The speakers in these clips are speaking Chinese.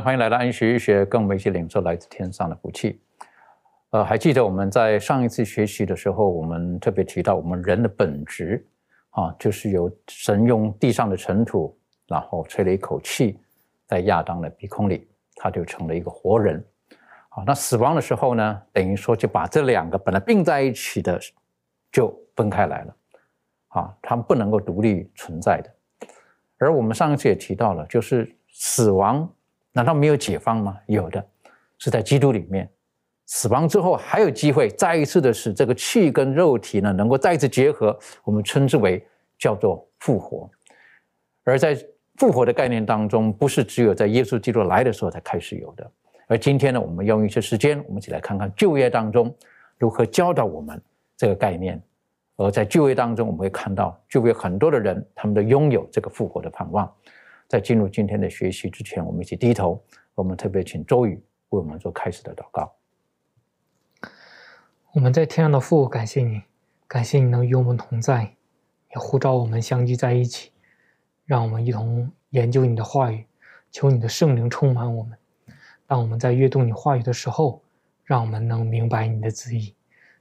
欢迎来到安学医学，跟我们一起领受来自天上的福气。呃，还记得我们在上一次学习的时候，我们特别提到我们人的本质啊，就是由神用地上的尘土，然后吹了一口气在亚当的鼻孔里，他就成了一个活人。啊，那死亡的时候呢，等于说就把这两个本来并在一起的就分开来了。啊，他们不能够独立存在的。而我们上一次也提到了，就是死亡难道没有解放吗？有的，是在基督里面。死亡之后还有机会再一次的使这个气跟肉体呢能够再一次结合，我们称之为叫做复活。而在复活的概念当中，不是只有在耶稣基督来的时候才开始有的。而今天呢，我们用一些时间，我们一起来看看旧约当中如何教导我们这个概念。而在旧约当中，我们会看到旧约很多的人，他们都拥有这个复活的盼望。在进入今天的学习之前，我们一起低头，我们特别请周宇为我们做开始的祷告。我们在天上的父，感谢你，感谢你能与我们同在，也呼召我们相聚在一起，让我们一同研究你的话语，求你的圣灵充满我们。当我们在阅读你话语的时候，让我们能明白你的旨意。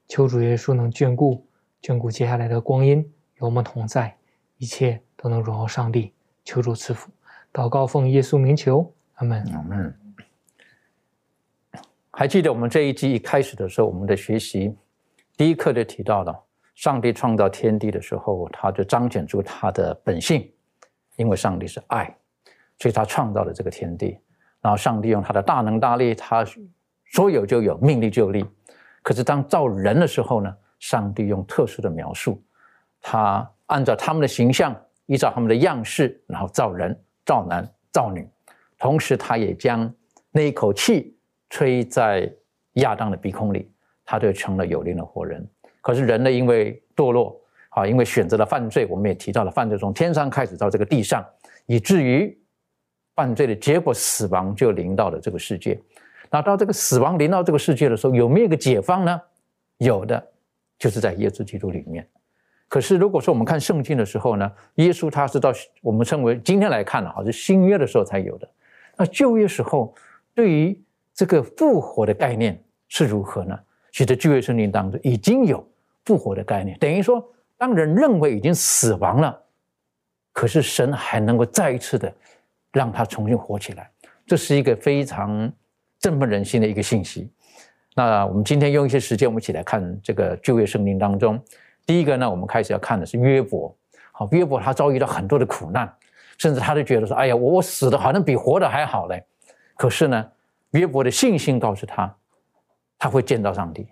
求主耶稣能眷顾，眷顾接下来的光阴，与我们同在，一切都能荣耀上帝。求主赐福，祷告奉耶稣名求，阿门。阿门。还记得我们这一集一开始的时候，我们的学习第一课就提到了，上帝创造天地的时候，他就彰显出他的本性，因为上帝是爱，所以他创造了这个天地。然后上帝用他的大能大力，他说有就有，命立就立。可是当造人的时候呢，上帝用特殊的描述，他按照他们的形象，依照他们的样式，然后造人、造男、造女。同时，他也将那一口气。吹在亚当的鼻孔里，他就成了有灵的活人。可是人呢，因为堕落啊，因为选择了犯罪，我们也提到了犯罪从天上开始到这个地上，以至于犯罪的结果，死亡就临到了这个世界。那到这个死亡临到这个世界的时候，有没有一个解放呢？有的，就是在耶稣基督里面。可是如果说我们看圣经的时候呢，耶稣他是到我们称为今天来看了，啊，是新约的时候才有的。那旧约时候对于这个复活的概念是如何呢？其实旧约圣经当中已经有复活的概念，等于说，当人认为已经死亡了，可是神还能够再一次的让他重新活起来，这是一个非常振奋人心的一个信息。那我们今天用一些时间，我们一起来看这个旧约圣经当中，第一个呢，我们开始要看的是约伯。好，约伯他遭遇到很多的苦难，甚至他都觉得说：“哎呀，我我死的好像比活的还好嘞。”可是呢？约伯的信心告诉他，他会见到上帝。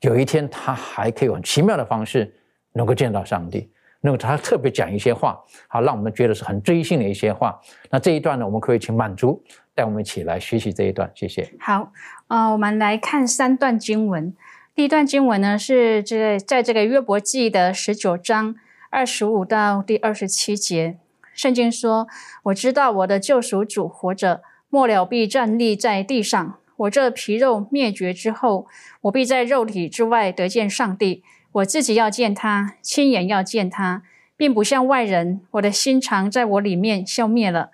有一天，他还可以用奇妙的方式能够见到上帝。那么，他特别讲一些话，好让我们觉得是很追信的一些话。那这一段呢，我们可以请满足带我们一起来学习这一段。谢谢。好，呃，我们来看三段经文。第一段经文呢，是这在这个约伯记的十九章二十五到第二十七节。圣经说：“我知道我的救赎主活着。”末了必站立在地上。我这皮肉灭绝之后，我必在肉体之外得见上帝。我自己要见他，亲眼要见他，并不像外人。我的心肠在我里面消灭了。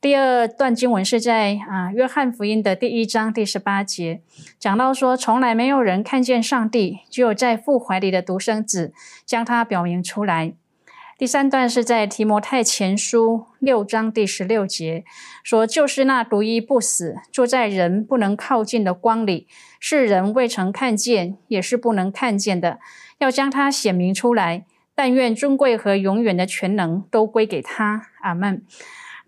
第二段经文是在啊约翰福音的第一章第十八节，讲到说，从来没有人看见上帝，只有在父怀里的独生子将他表明出来。第三段是在提摩太前书六章第十六节说：“就是那独一不死、住在人不能靠近的光里，是人未曾看见，也是不能看见的，要将它显明出来。但愿尊贵和永远的全能都归给他。”阿门。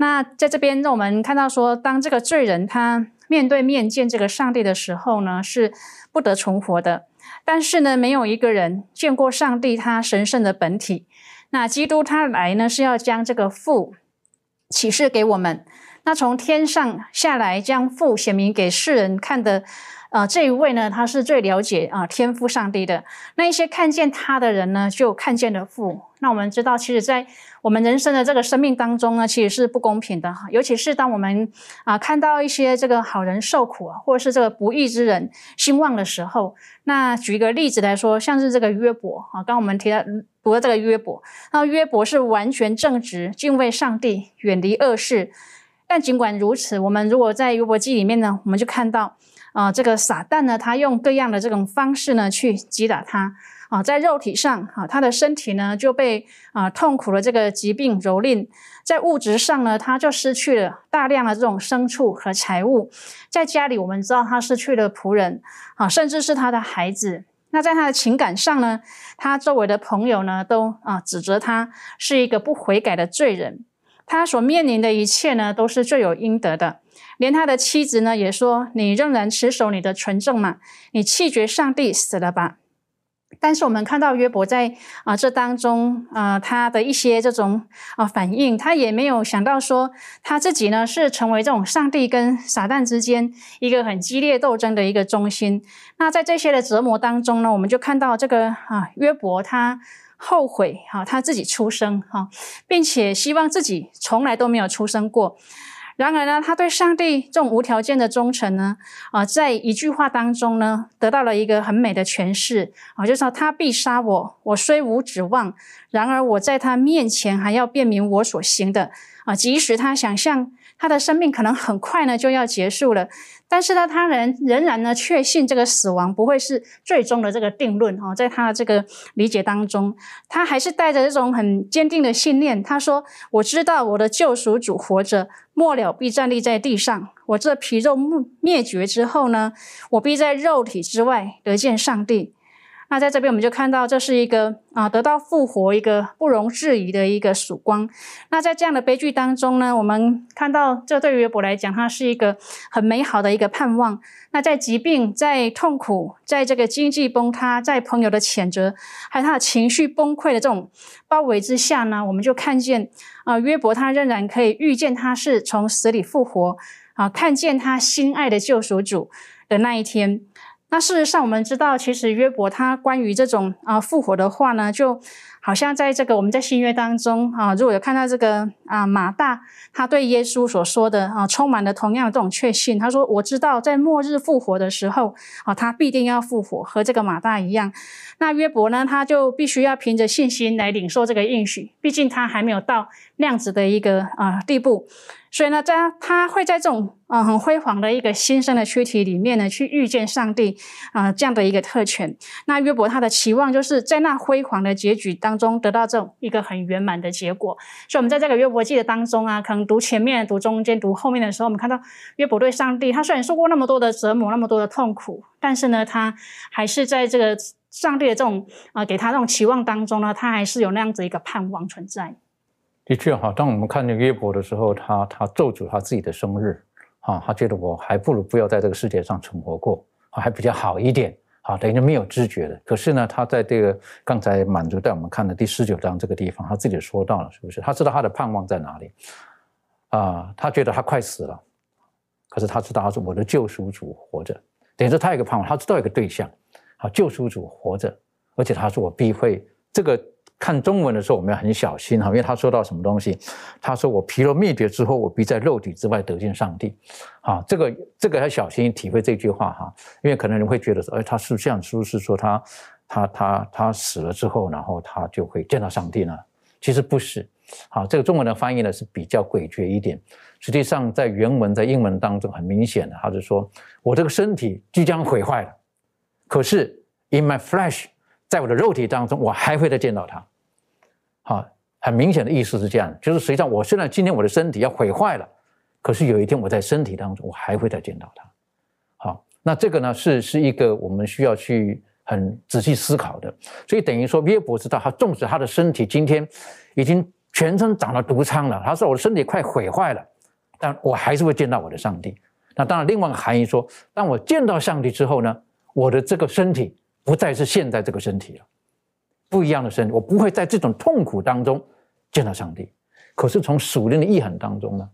那在这边，让我们看到说，当这个罪人他面对面见这个上帝的时候呢，是不得存活的。但是呢，没有一个人见过上帝他神圣的本体。那基督他来呢，是要将这个父启示给我们。那从天上下来将父显明给世人看的。啊，这一位呢，他是最了解啊天父上帝的。那一些看见他的人呢，就看见了父。那我们知道，其实，在我们人生的这个生命当中呢，其实是不公平的哈。尤其是当我们啊看到一些这个好人受苦啊，或者是这个不义之人兴旺的时候，那举一个例子来说，像是这个约伯啊，刚我们提到读的这个约伯，那约伯是完全正直、敬畏上帝、远离恶事。但尽管如此，我们如果在约伯记里面呢，我们就看到。啊，这个撒旦呢，他用各样的这种方式呢去击打他啊，在肉体上啊，他的身体呢就被啊痛苦的这个疾病蹂躏；在物质上呢，他就失去了大量的这种牲畜和财物；在家里，我们知道他失去了仆人啊，甚至是他的孩子。那在他的情感上呢，他周围的朋友呢都啊指责他是一个不悔改的罪人，他所面临的一切呢都是罪有应得的。连他的妻子呢也说：“你仍然持守你的纯正嘛？你弃绝上帝死了吧？”但是我们看到约伯在啊这当中啊他的一些这种啊反应，他也没有想到说他自己呢是成为这种上帝跟撒旦之间一个很激烈斗争的一个中心。那在这些的折磨当中呢，我们就看到这个啊约伯他后悔哈他自己出生哈，并且希望自己从来都没有出生过。然而呢，他对上帝这种无条件的忠诚呢，啊，在一句话当中呢，得到了一个很美的诠释啊，就是说他必杀我，我虽无指望，然而我在他面前还要辨明我所行的啊，即使他想象他的生命可能很快呢就要结束了。但是呢，他人仍然呢确信这个死亡不会是最终的这个定论哈，在他的这个理解当中，他还是带着这种很坚定的信念。他说：“我知道我的救赎主活着，末了必站立在地上。我这皮肉灭绝之后呢，我必在肉体之外得见上帝。”那在这边我们就看到，这是一个啊得到复活一个不容置疑的一个曙光。那在这样的悲剧当中呢，我们看到这对于约伯来讲，它是一个很美好的一个盼望。那在疾病、在痛苦、在这个经济崩塌、在朋友的谴责，还有他的情绪崩溃的这种包围之下呢，我们就看见啊约伯他仍然可以预见他是从死里复活啊，看见他心爱的救赎主的那一天。那事实上，我们知道，其实约伯他关于这种啊复活的话呢，就好像在这个我们在新约当中啊，如果有看到这个啊马大他对耶稣所说的啊，充满了同样的这种确信。他说：“我知道在末日复活的时候啊，他必定要复活，和这个马大一样。”那约伯呢，他就必须要凭着信心来领受这个应许，毕竟他还没有到那样子的一个啊地步。所以呢，在他会在这种啊很辉煌的一个新生的躯体里面呢，去遇见上帝啊这样的一个特权。那约伯他的期望就是在那辉煌的结局当中得到这种一个很圆满的结果。所以，我们在这个约伯记的当中啊，可能读前面、读中间、读后面的时候，我们看到约伯对上帝，他虽然受过那么多的折磨、那么多的痛苦，但是呢，他还是在这个上帝的这种啊给他这种期望当中呢，他还是有那样子一个盼望存在。的确哈，当我们看见约伯的时候，他他咒诅他自己的生日，啊，他觉得我还不如不要在这个世界上存活过，还比较好一点，啊，等于没有知觉的。可是呢，他在这个刚才满足带我们看的第十九章这个地方，他自己说到了，是不是？他知道他的盼望在哪里，啊，他觉得他快死了，可是他知道他是我的救赎主活着，等于说他有一个盼望，他知道一个对象，啊，救赎主活着，而且他说我必会这个。看中文的时候，我们要很小心哈，因为他说到什么东西，他说我皮肉灭绝之后，我必在肉体之外得见上帝，啊，这个这个要小心体会这句话哈，因为可能你会觉得说，哎，他是这样，是不是说他他他他死了之后，然后他就会见到上帝呢？其实不是，好，这个中文的翻译呢是比较诡谲一点，实际上在原文在英文当中很明显的，他是说我这个身体即将毁坏了，可是 in my flesh，在我的肉体当中，我还会再见到他。好，很明显的意思是这样，就是实际上我虽然今天我的身体要毁坏了，可是有一天我在身体当中我还会再见到他。好，那这个呢是是一个我们需要去很仔细思考的。所以等于说约伯知道，他纵使他的身体今天已经全身长了毒疮了，他说我的身体快毁坏了，但我还是会见到我的上帝。那当然，另外一个含义说，当我见到上帝之后呢，我的这个身体不再是现在这个身体了，不一样的身体，我不会在这种痛苦当中。见到上帝，可是从属灵的意涵当中呢，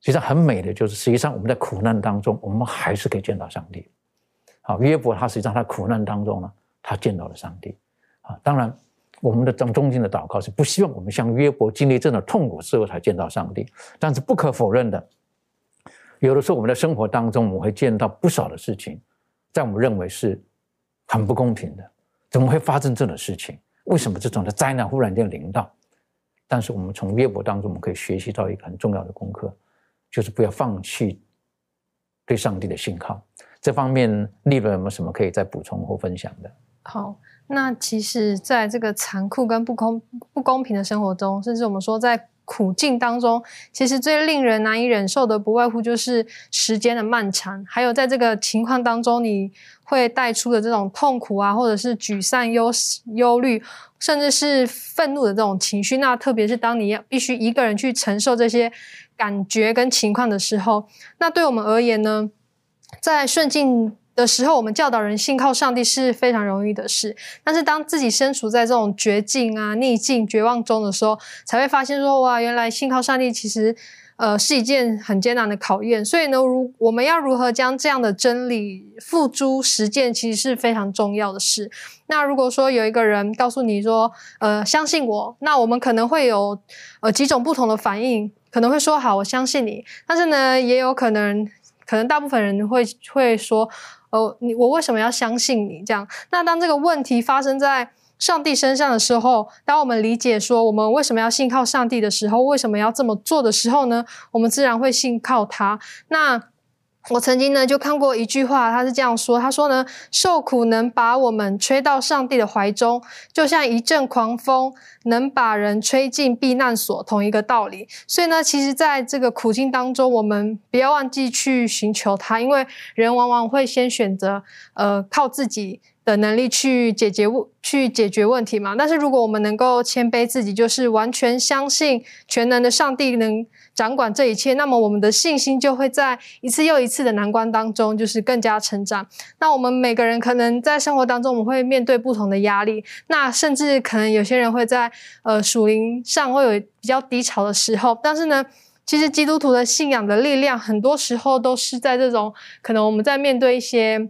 实际上很美的就是，实际上我们在苦难当中，我们还是可以见到上帝。好，约伯他实际上他苦难当中呢，他见到了上帝。啊，当然我们的中中心的祷告是不希望我们像约伯经历这种痛苦之后才见到上帝，但是不可否认的，有的时候我们的生活当中，我们会见到不少的事情，在我们认为是很不公平的，怎么会发生这种事情？为什么这种的灾难忽然间临到？但是我们从约伯当中，我们可以学习到一个很重要的功课，就是不要放弃对上帝的信靠。这方面，利润有没有什么可以再补充或分享的？好，那其实在这个残酷跟不公不公平的生活中，甚至我们说在。苦境当中，其实最令人难以忍受的，不外乎就是时间的漫长，还有在这个情况当中，你会带出的这种痛苦啊，或者是沮丧、忧忧虑，甚至是愤怒的这种情绪。那特别是当你要必须一个人去承受这些感觉跟情况的时候，那对我们而言呢，在顺境。的时候，我们教导人信靠上帝是非常容易的事。但是，当自己身处在这种绝境啊、逆境、绝望中的时候，才会发现说：哇，原来信靠上帝其实，呃，是一件很艰难的考验。所以呢，如我们要如何将这样的真理付诸实践，其实是非常重要的事。那如果说有一个人告诉你说：呃，相信我，那我们可能会有呃几种不同的反应，可能会说：好，我相信你。但是呢，也有可能，可能大部分人会会说。哦，你我为什么要相信你？这样，那当这个问题发生在上帝身上的时候，当我们理解说我们为什么要信靠上帝的时候，为什么要这么做的时候呢？我们自然会信靠他。那。我曾经呢就看过一句话，他是这样说：他说呢，受苦能把我们吹到上帝的怀中，就像一阵狂风能把人吹进避难所，同一个道理。所以呢，其实在这个苦境当中，我们不要忘记去寻求他，因为人往往会先选择呃靠自己。的能力去解决问去解决问题嘛？但是如果我们能够谦卑自己，就是完全相信全能的上帝能掌管这一切，那么我们的信心就会在一次又一次的难关当中，就是更加成长。那我们每个人可能在生活当中，我们会面对不同的压力，那甚至可能有些人会在呃属灵上会有比较低潮的时候。但是呢，其实基督徒的信仰的力量，很多时候都是在这种可能我们在面对一些。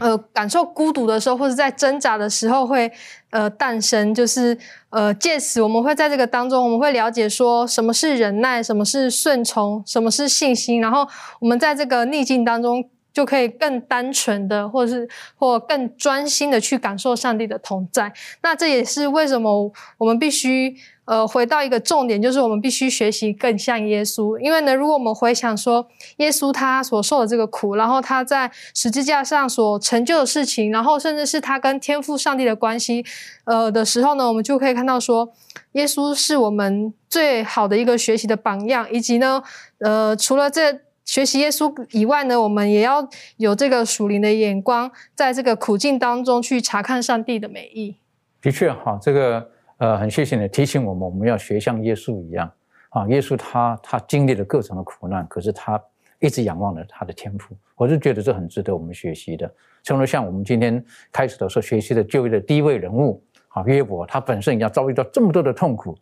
呃，感受孤独的时候，或者在挣扎的时候，会呃诞生，就是呃借此我们会在这个当中，我们会了解说什么是忍耐，什么是顺从，什么是信心，然后我们在这个逆境当中，就可以更单纯的，或者是或更专心的去感受上帝的同在。那这也是为什么我们必须。呃，回到一个重点，就是我们必须学习更像耶稣。因为呢，如果我们回想说耶稣他所受的这个苦，然后他在十字架上所成就的事情，然后甚至是他跟天父上帝的关系，呃的时候呢，我们就可以看到说，耶稣是我们最好的一个学习的榜样。以及呢，呃，除了这学习耶稣以外呢，我们也要有这个属灵的眼光，在这个苦境当中去查看上帝的美意。的确，哈，这个。呃，很谢谢你提醒我们，我们要学像耶稣一样啊！耶稣他他经历了各种的苦难，可是他一直仰望着他的天赋，我是觉得这很值得我们学习的。正如像我们今天开始的时候学习的就业的第一位人物啊，约伯，他本身也要遭遇到这么多的痛苦，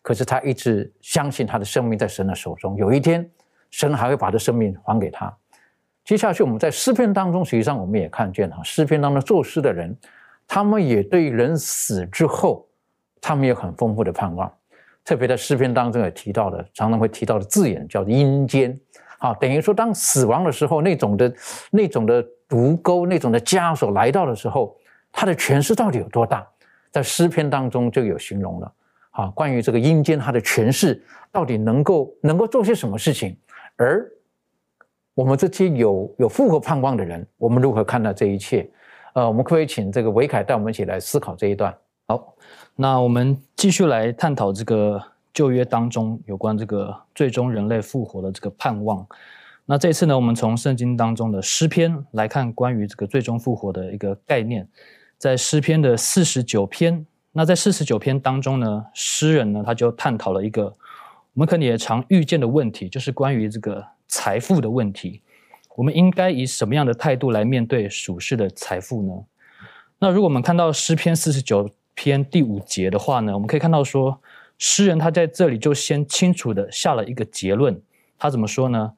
可是他一直相信他的生命在神的手中，有一天神还会把这生命还给他。接下去我们在诗篇当中，实际上我们也看见哈，诗篇当中作诗的人，他们也对人死之后。他们有很丰富的盼望，特别在诗篇当中也提到的，常常会提到的字眼叫阴间，啊，等于说当死亡的时候，那种的、那种的毒钩、那种的枷锁来到的时候，它的权势到底有多大？在诗篇当中就有形容了，啊，关于这个阴间它的权势到底能够能够做些什么事情？而我们这些有有复活盼望的人，我们如何看待这一切？呃，我们可以请这个维凯带我们一起来思考这一段。好，那我们继续来探讨这个旧约当中有关这个最终人类复活的这个盼望。那这次呢，我们从圣经当中的诗篇来看关于这个最终复活的一个概念，在诗篇的四十九篇。那在四十九篇当中呢，诗人呢他就探讨了一个我们可能也常遇见的问题，就是关于这个财富的问题。我们应该以什么样的态度来面对属世的财富呢？那如果我们看到诗篇四十九篇第五节的话呢，我们可以看到说，诗人他在这里就先清楚的下了一个结论。他怎么说呢？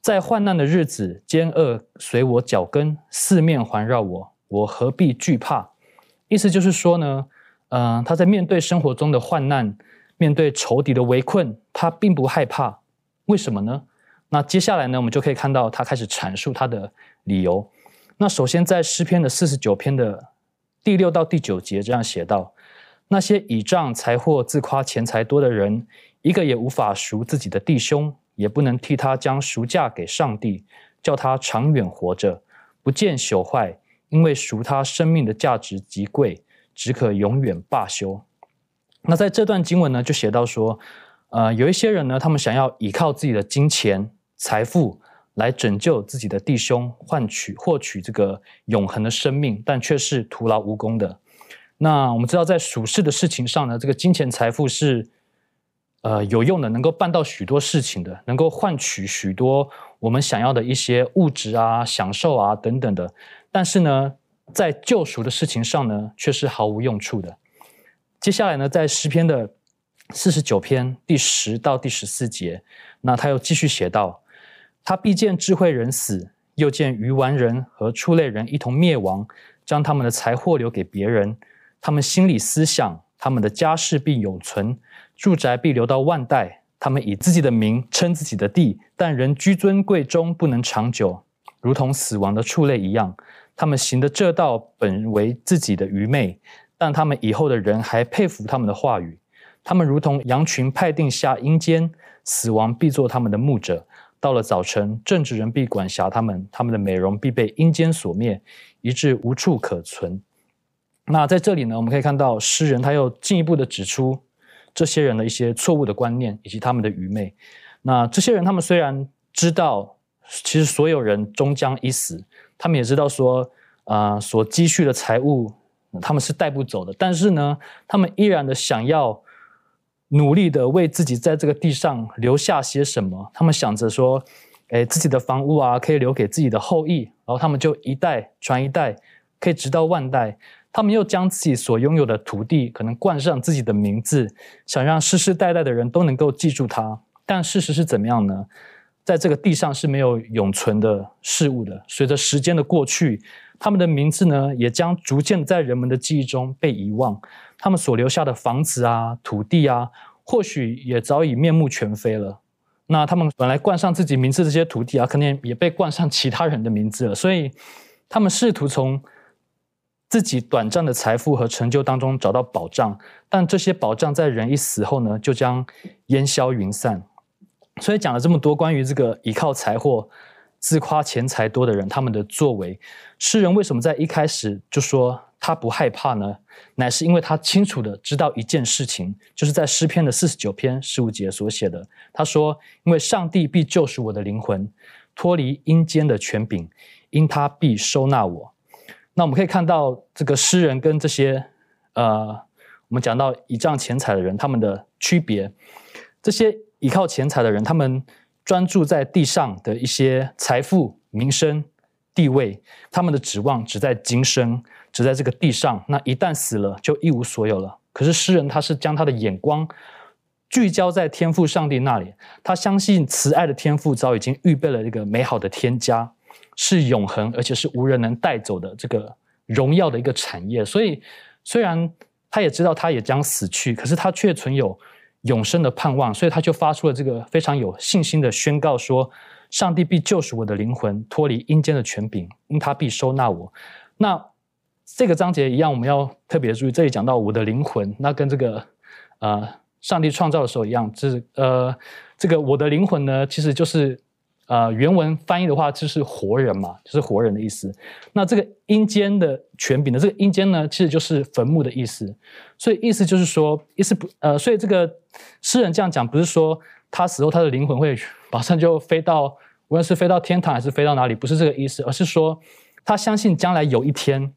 在患难的日子，奸恶随我脚跟，四面环绕我，我何必惧怕？意思就是说呢，嗯，他在面对生活中的患难，面对仇敌的围困，他并不害怕。为什么呢？那接下来呢，我们就可以看到他开始阐述他的理由。那首先在诗篇的四十九篇的第六到第九节这样写道：那些倚仗财货、自夸钱财多的人，一个也无法赎自己的弟兄。也不能替他将赎价给上帝，叫他长远活着，不见朽坏，因为赎他生命的价值极贵，只可永远罢休。那在这段经文呢，就写到说，呃，有一些人呢，他们想要依靠自己的金钱、财富来拯救自己的弟兄，换取获取这个永恒的生命，但却是徒劳无功的。那我们知道，在属世的事情上呢，这个金钱财富是。呃，有用的，能够办到许多事情的，能够换取许多我们想要的一些物质啊、享受啊等等的。但是呢，在救赎的事情上呢，却是毫无用处的。接下来呢，在诗篇的四十九篇第十到第十四节，那他又继续写道：他必见智慧人死，又见愚顽人和畜类人一同灭亡，将他们的财货留给别人，他们心里思想，他们的家世必永存。住宅必留到万代，他们以自己的名称自己的地，但人居尊贵中不能长久，如同死亡的畜类一样。他们行的这道本为自己的愚昧，但他们以后的人还佩服他们的话语。他们如同羊群派定下阴间，死亡必做他们的牧者。到了早晨，正直人必管辖他们，他们的美容必被阴间所灭，以致无处可存。那在这里呢，我们可以看到诗人他又进一步的指出。这些人的一些错误的观念以及他们的愚昧，那这些人他们虽然知道，其实所有人终将一死，他们也知道说，啊，所积蓄的财物他们是带不走的，但是呢，他们依然的想要努力的为自己在这个地上留下些什么，他们想着说，哎，自己的房屋啊可以留给自己的后裔，然后他们就一代传一代，可以直到万代。他们又将自己所拥有的土地可能冠上自己的名字，想让世世代代的人都能够记住他。但事实是怎么样呢？在这个地上是没有永存的事物的。随着时间的过去，他们的名字呢，也将逐渐在人们的记忆中被遗忘。他们所留下的房子啊、土地啊，或许也早已面目全非了。那他们本来冠上自己名字这些土地啊，可能也被冠上其他人的名字了。所以，他们试图从。自己短暂的财富和成就当中找到保障，但这些保障在人一死后呢，就将烟消云散。所以讲了这么多关于这个依靠财货、自夸钱财多的人他们的作为，诗人为什么在一开始就说他不害怕呢？乃是因为他清楚的知道一件事情，就是在诗篇的四十九篇十五节所写的。他说：“因为上帝必救赎我的灵魂，脱离阴间的权柄，因他必收纳我。”那我们可以看到，这个诗人跟这些，呃，我们讲到倚仗钱财的人，他们的区别。这些依靠钱财的人，他们专注在地上的一些财富、名声、地位，他们的指望只在今生，只在这个地上。那一旦死了，就一无所有了。可是诗人他是将他的眼光聚焦在天赋上帝那里，他相信慈爱的天赋早已经预备了一个美好的天家。是永恒，而且是无人能带走的这个荣耀的一个产业。所以，虽然他也知道他也将死去，可是他却存有永生的盼望。所以，他就发出了这个非常有信心的宣告：说，上帝必救赎我的灵魂，脱离阴间的权柄，因他必收纳我。那这个章节一样，我们要特别注意，这里讲到我的灵魂，那跟这个呃上帝创造的时候一样，这呃这个我的灵魂呢，其实就是。呃，原文翻译的话就是活人嘛，就是活人的意思。那这个阴间的权柄的这个阴间呢，其实就是坟墓的意思。所以意思就是说，意思不呃，所以这个诗人这样讲，不是说他死后他的灵魂会马上就飞到，无论是飞到天堂还是飞到哪里，不是这个意思，而是说他相信将来有一天，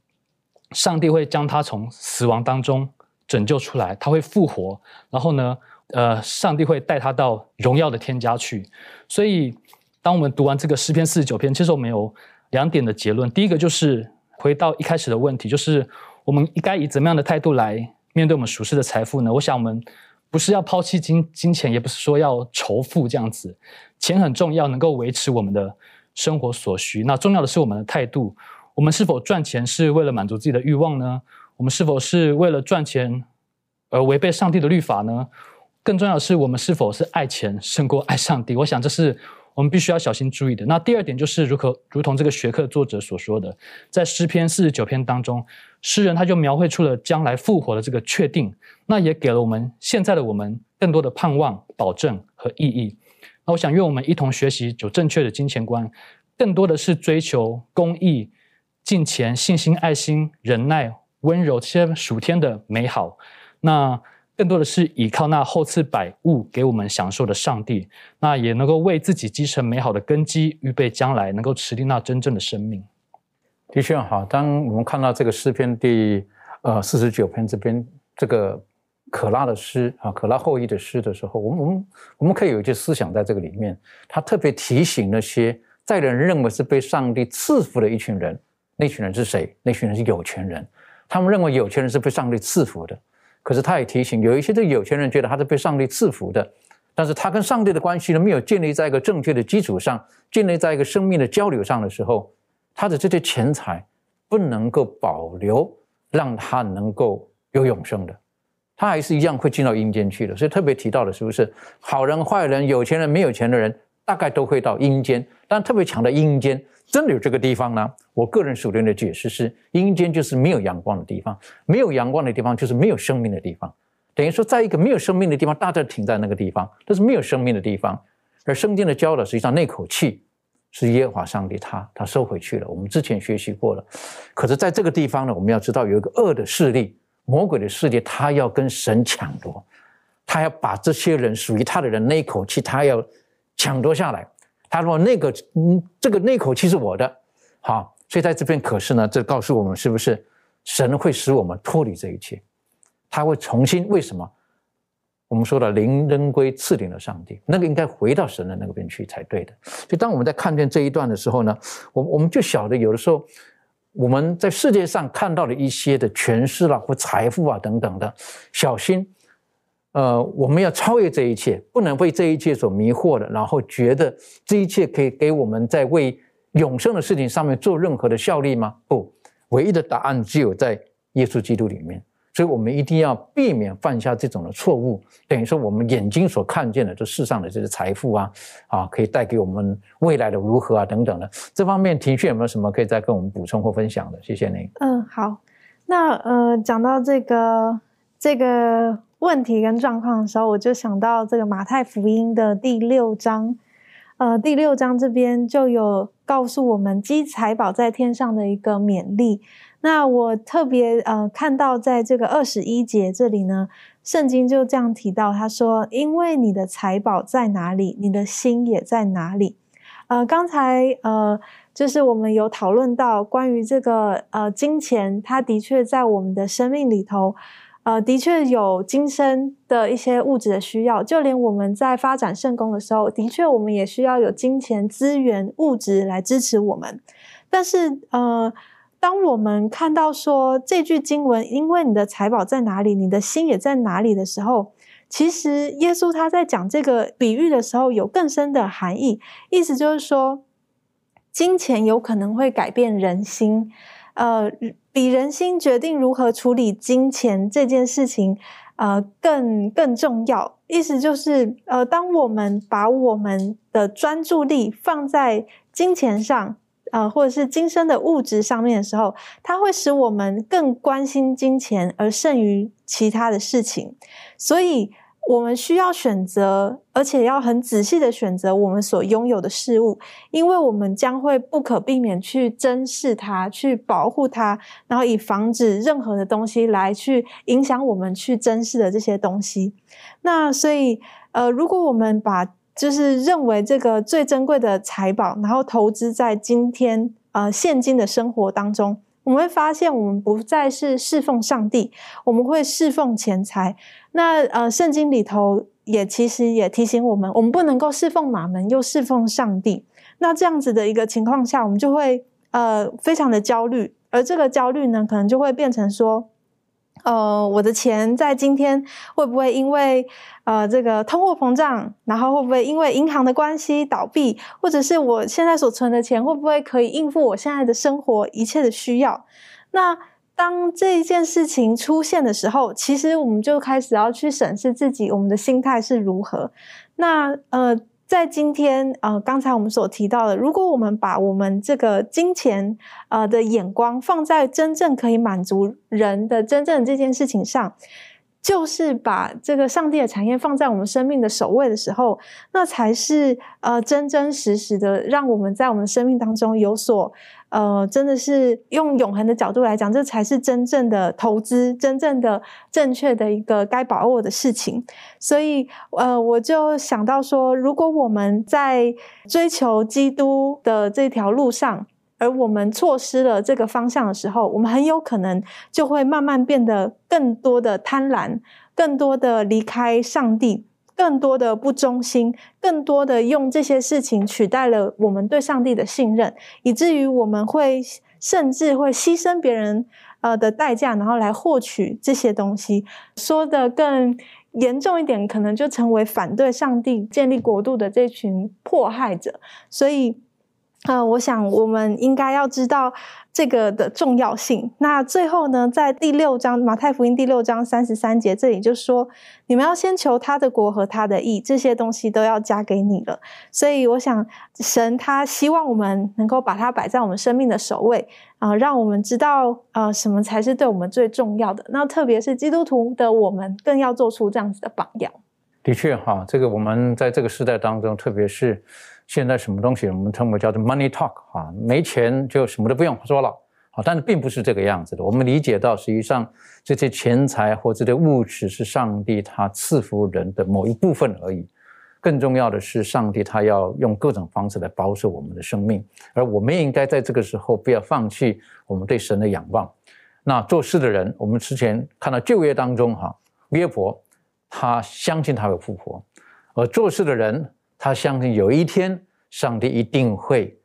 上帝会将他从死亡当中拯救出来，他会复活，然后呢，呃，上帝会带他到荣耀的天家去。所以。当我们读完这个诗篇四十九篇，其实我们有两点的结论。第一个就是回到一开始的问题，就是我们应该以怎么样的态度来面对我们属世的财富呢？我想我们不是要抛弃金金钱，也不是说要仇富这样子。钱很重要，能够维持我们的生活所需。那重要的是我们的态度。我们是否赚钱是为了满足自己的欲望呢？我们是否是为了赚钱而违背上帝的律法呢？更重要的是，我们是否是爱钱胜过爱上帝？我想这是。我们必须要小心注意的。那第二点就是，如何如同这个学科作者所说的，在诗篇四十九篇当中，诗人他就描绘出了将来复活的这个确定，那也给了我们现在的我们更多的盼望、保证和意义。那我想，愿我们一同学习有正确的金钱观，更多的是追求公益、金钱、信心、爱心、忍耐、温柔这些属天的美好。那。更多的是依靠那厚赐百物给我们享受的上帝，那也能够为自己积成美好的根基，预备将来能够持定那真正的生命。的确哈，当我们看到这个诗篇第呃四十九篇这边这个可拉的诗啊，可拉后裔的诗的时候，我们我们我们可以有一些思想在这个里面。他特别提醒那些在人认为是被上帝赐福的一群人，那群人是谁？那群人是有钱人，他们认为有钱人是被上帝赐福的。可是他也提醒，有一些这有钱人觉得他是被上帝赐福的，但是他跟上帝的关系呢没有建立在一个正确的基础上，建立在一个生命的交流上的时候，他的这些钱财不能够保留，让他能够有永生的，他还是一样会进到阴间去的。所以特别提到的是不是好人坏人、有钱人没有钱的人，大概都会到阴间，但特别强调阴间。真的有这个地方呢？我个人属灵的解释是，阴间就是没有阳光的地方，没有阳光的地方就是没有生命的地方。等于说，在一个没有生命的地方，大家停在那个地方，这是没有生命的地方。而圣经的教导，实际上那口气是耶和华上帝，他他收回去了。我们之前学习过了。可是在这个地方呢，我们要知道有一个恶的势力，魔鬼的势力，他要跟神抢夺，他要把这些人属于他的人那一口气，他要抢夺下来。他说：“那个，嗯，这个那口气是我的，好，所以在这边可是呢，这告诉我们，是不是神会使我们脱离这一切？他会重新为什么？我们说的灵仍归赐灵的上帝，那个应该回到神的那边去才对的。所以当我们在看见这一段的时候呢，我我们就晓得，有的时候我们在世界上看到的一些的权势啦或财富啊等等的，小心。”呃，我们要超越这一切，不能被这一切所迷惑的，然后觉得这一切可以给我们在为永生的事情上面做任何的效力吗？不，唯一的答案只有在耶稣基督里面。所以我们一定要避免犯下这种的错误。等于说，我们眼睛所看见的这世上的这些财富啊，啊，可以带给我们未来的如何啊等等的这方面，庭训有没有什么可以再跟我们补充或分享的？谢谢您。嗯，好。那呃，讲到这个这个。问题跟状况的时候，我就想到这个马太福音的第六章，呃，第六章这边就有告诉我们积财宝在天上的一个勉励。那我特别呃看到在这个二十一节这里呢，圣经就这样提到，他说：“因为你的财宝在哪里，你的心也在哪里。”呃，刚才呃就是我们有讨论到关于这个呃金钱，它的确在我们的生命里头。呃，的确有今生的一些物质的需要，就连我们在发展圣功的时候，的确我们也需要有金钱资源、物质来支持我们。但是，呃，当我们看到说这句经文，因为你的财宝在哪里，你的心也在哪里的时候，其实耶稣他在讲这个比喻的时候，有更深的含义，意思就是说，金钱有可能会改变人心。呃，比人心决定如何处理金钱这件事情，呃，更更重要。意思就是，呃，当我们把我们的专注力放在金钱上，呃，或者是今生的物质上面的时候，它会使我们更关心金钱，而胜于其他的事情。所以，我们需要选择，而且要很仔细的选择我们所拥有的事物，因为我们将会不可避免去珍视它，去保护它，然后以防止任何的东西来去影响我们去珍视的这些东西。那所以，呃，如果我们把就是认为这个最珍贵的财宝，然后投资在今天呃现今的生活当中，我们会发现我们不再是侍奉上帝，我们会侍奉钱财。那呃，圣经里头也其实也提醒我们，我们不能够侍奉马门又侍奉上帝。那这样子的一个情况下，我们就会呃非常的焦虑，而这个焦虑呢，可能就会变成说，呃，我的钱在今天会不会因为呃这个通货膨胀，然后会不会因为银行的关系倒闭，或者是我现在所存的钱会不会可以应付我现在的生活一切的需要？那当这一件事情出现的时候，其实我们就开始要去审视自己，我们的心态是如何。那呃，在今天呃，刚才我们所提到的，如果我们把我们这个金钱呃的眼光放在真正可以满足人的真正这件事情上，就是把这个上帝的产业放在我们生命的首位的时候，那才是呃真真实实的让我们在我们生命当中有所。呃，真的是用永恒的角度来讲，这才是真正的投资，真正的正确的一个该把握的事情。所以，呃，我就想到说，如果我们在追求基督的这条路上，而我们错失了这个方向的时候，我们很有可能就会慢慢变得更多的贪婪，更多的离开上帝。更多的不忠心，更多的用这些事情取代了我们对上帝的信任，以至于我们会甚至会牺牲别人呃的代价，然后来获取这些东西。说的更严重一点，可能就成为反对上帝建立国度的这群迫害者。所以。呃，我想我们应该要知道这个的重要性。那最后呢，在第六章马太福音第六章三十三节这里就说：“你们要先求他的国和他的义，这些东西都要加给你了。”所以，我想神他希望我们能够把它摆在我们生命的首位啊，让我们知道呃什么才是对我们最重要的。那特别是基督徒的我们，更要做出这样子的榜样。的确哈，这个我们在这个时代当中，特别是。现在什么东西我们称为叫做 money talk 哈，没钱就什么都不用说了好，但是并不是这个样子的。我们理解到，实际上这些钱财或这些物质是上帝他赐福人的某一部分而已。更重要的是，上帝他要用各种方式来保守我们的生命，而我们也应该在这个时候不要放弃我们对神的仰望。那做事的人，我们之前看到旧约当中哈，约伯他相信他会复活，而做事的人。他相信有一天上帝一定会，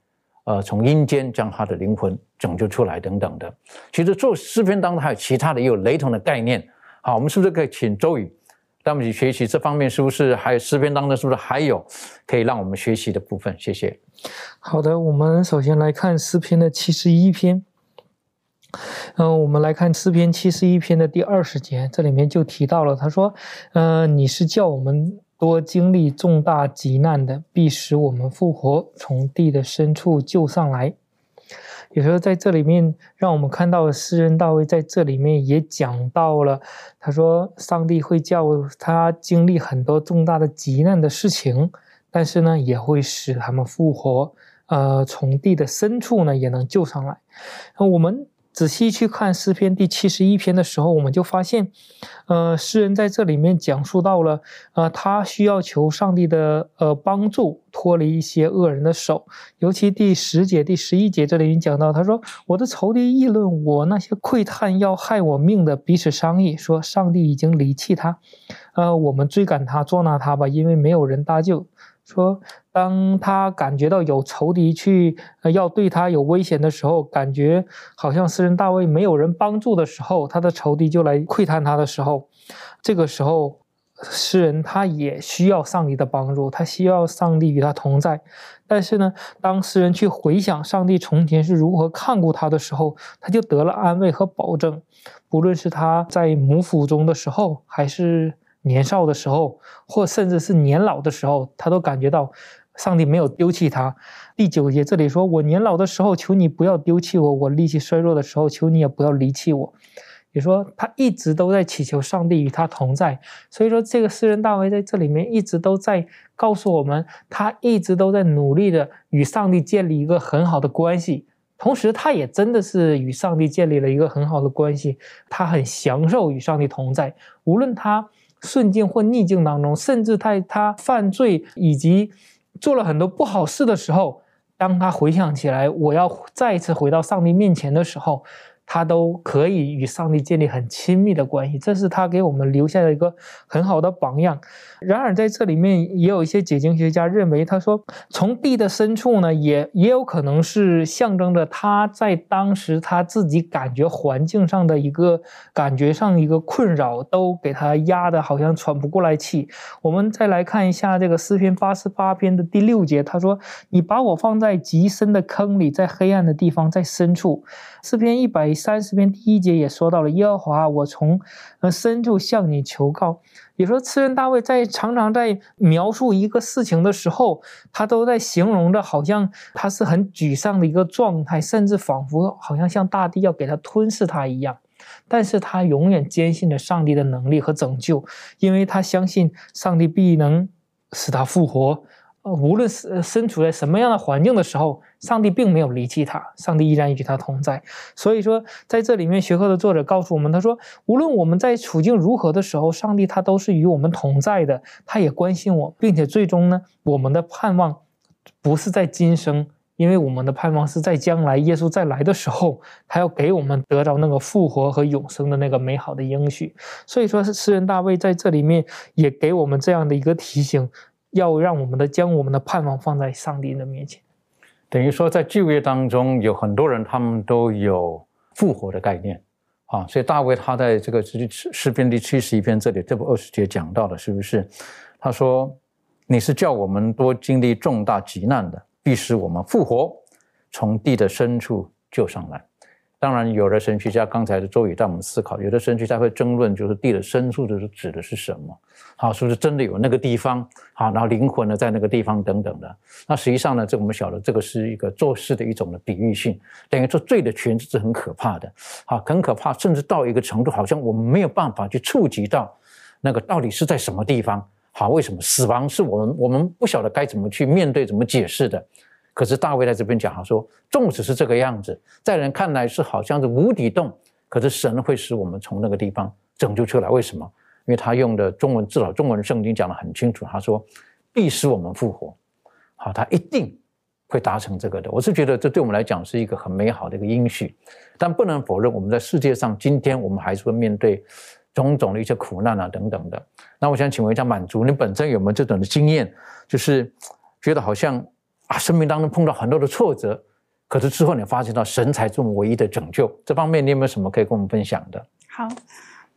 呃，从阴间将他的灵魂拯救出来等等的。其实做诗篇当中还有其他的也有雷同的概念。好，我们是不是可以请周宇带我们去学习这方面？是不是还有诗篇当中是不是还有可以让我们学习的部分？谢谢。好的，我们首先来看诗篇的七十一篇。嗯，我们来看诗篇七十一篇的第二十节，这里面就提到了，他说：“嗯，你是叫我们。”多经历重大急难的，必使我们复活，从地的深处救上来。有时候在这里面，让我们看到诗人大卫在这里面也讲到了，他说上帝会叫他经历很多重大的急难的事情，但是呢，也会使他们复活，呃，从地的深处呢也能救上来。那我们。仔细去看诗篇第七十一篇的时候，我们就发现，呃，诗人在这里面讲述到了，呃，他需要求上帝的呃帮助，脱离一些恶人的手。尤其第十节、第十一节这里面讲到，他说：“我的仇敌议论我，那些窥探要害我命的彼此商议，说上帝已经离弃他，呃，我们追赶他，捉拿他吧，因为没有人搭救。”说，当他感觉到有仇敌去呃要对他有危险的时候，感觉好像诗人大卫没有人帮助的时候，他的仇敌就来窥探他的时候，这个时候，诗人他也需要上帝的帮助，他需要上帝与他同在。但是呢，当诗人去回想上帝从前是如何看顾他的时候，他就得了安慰和保证，不论是他在母腹中的时候，还是。年少的时候，或甚至是年老的时候，他都感觉到上帝没有丢弃他。第九节这里说：“我年老的时候，求你不要丢弃我；我力气衰弱的时候，求你也不要离弃我。”也说他一直都在祈求上帝与他同在。所以说，这个诗人大卫在这里面一直都在告诉我们，他一直都在努力的与上帝建立一个很好的关系。同时，他也真的是与上帝建立了一个很好的关系，他很享受与上帝同在，无论他顺境或逆境当中，甚至在他犯罪以及做了很多不好事的时候，当他回想起来，我要再一次回到上帝面前的时候。他都可以与上帝建立很亲密的关系，这是他给我们留下的一个很好的榜样。然而，在这里面也有一些解经学家认为，他说从地的深处呢，也也有可能是象征着他在当时他自己感觉环境上的一个感觉上一个困扰，都给他压得好像喘不过来气。我们再来看一下这个诗篇八十八篇的第六节，他说：“你把我放在极深的坑里，在黑暗的地方，在深处。”诗篇一百。三十篇第一节也说到了耶和华，我从呃深处向你求告。也说诗人大卫在常常在描述一个事情的时候，他都在形容着好像他是很沮丧的一个状态，甚至仿佛好像像大地要给他吞噬他一样。但是他永远坚信着上帝的能力和拯救，因为他相信上帝必能使他复活。呃，无论是身处在什么样的环境的时候，上帝并没有离弃他，上帝依然与他同在。所以说，在这里面，学科的作者告诉我们，他说，无论我们在处境如何的时候，上帝他都是与我们同在的，他也关心我，并且最终呢，我们的盼望不是在今生，因为我们的盼望是在将来耶稣再来的时候，他要给我们得到那个复活和永生的那个美好的应许。所以说，诗人大卫在这里面也给我们这样的一个提醒。要让我们的将我们的盼望放在上帝的面前，等于说在旧约当中有很多人，他们都有复活的概念啊，所以大卫他在这个诗诗篇第七十一篇这里这部二十节讲到的，是不是？他说：“你是叫我们多经历重大急难的，必使我们复活，从地的深处救上来。”当然，有的神学家刚才的周宇带我们思考，有的神学家会争论，就是地的深处就是指的是什么？好，是不是真的有那个地方？好，然后灵魂呢在那个地方等等的。那实际上呢，这我们晓得，这个是一个做事的一种的比喻性，等于说罪的权势是很可怕的，好，很可怕，甚至到一个程度，好像我们没有办法去触及到那个到底是在什么地方？好，为什么死亡是我们我们不晓得该怎么去面对、怎么解释的？可是大卫在这边讲，他说，纵使是这个样子，在人看来是好像是无底洞，可是神会使我们从那个地方拯救出来。为什么？因为他用的中文，至少中文圣经讲的很清楚，他说必使我们复活。好，他一定会达成这个的。我是觉得这对我们来讲是一个很美好的一个应许，但不能否认，我们在世界上今天我们还是会面对种种的一些苦难啊等等的。那我想请问一下，满足你本身有没有这种的经验，就是觉得好像。啊，生命当中碰到很多的挫折，可是之后你发现到神才是我们唯一的拯救。这方面你有没有什么可以跟我们分享的？好，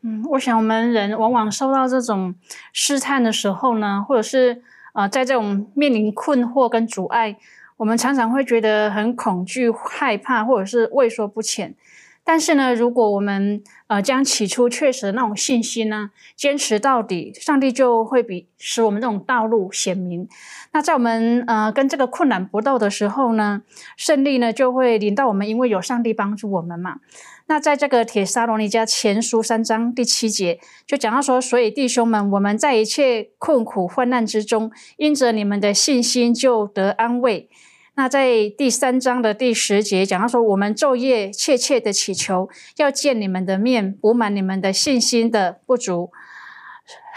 嗯，我想我们人往往受到这种试探的时候呢，或者是呃，在这种面临困惑跟阻碍，我们常常会觉得很恐惧、害怕，或者是畏缩不前。但是呢，如果我们呃将起初确实那种信心呢，坚持到底，上帝就会比使我们这种道路显明。那在我们呃跟这个困难搏斗的时候呢，胜利呢就会临到我们，因为有上帝帮助我们嘛。那在这个铁沙罗尼迦前书三章第七节就讲到说，所以弟兄们，我们在一切困苦患难之中，因着你们的信心就得安慰。那在第三章的第十节讲到说，我们昼夜切切的祈求，要见你们的面，补满你们的信心的不足。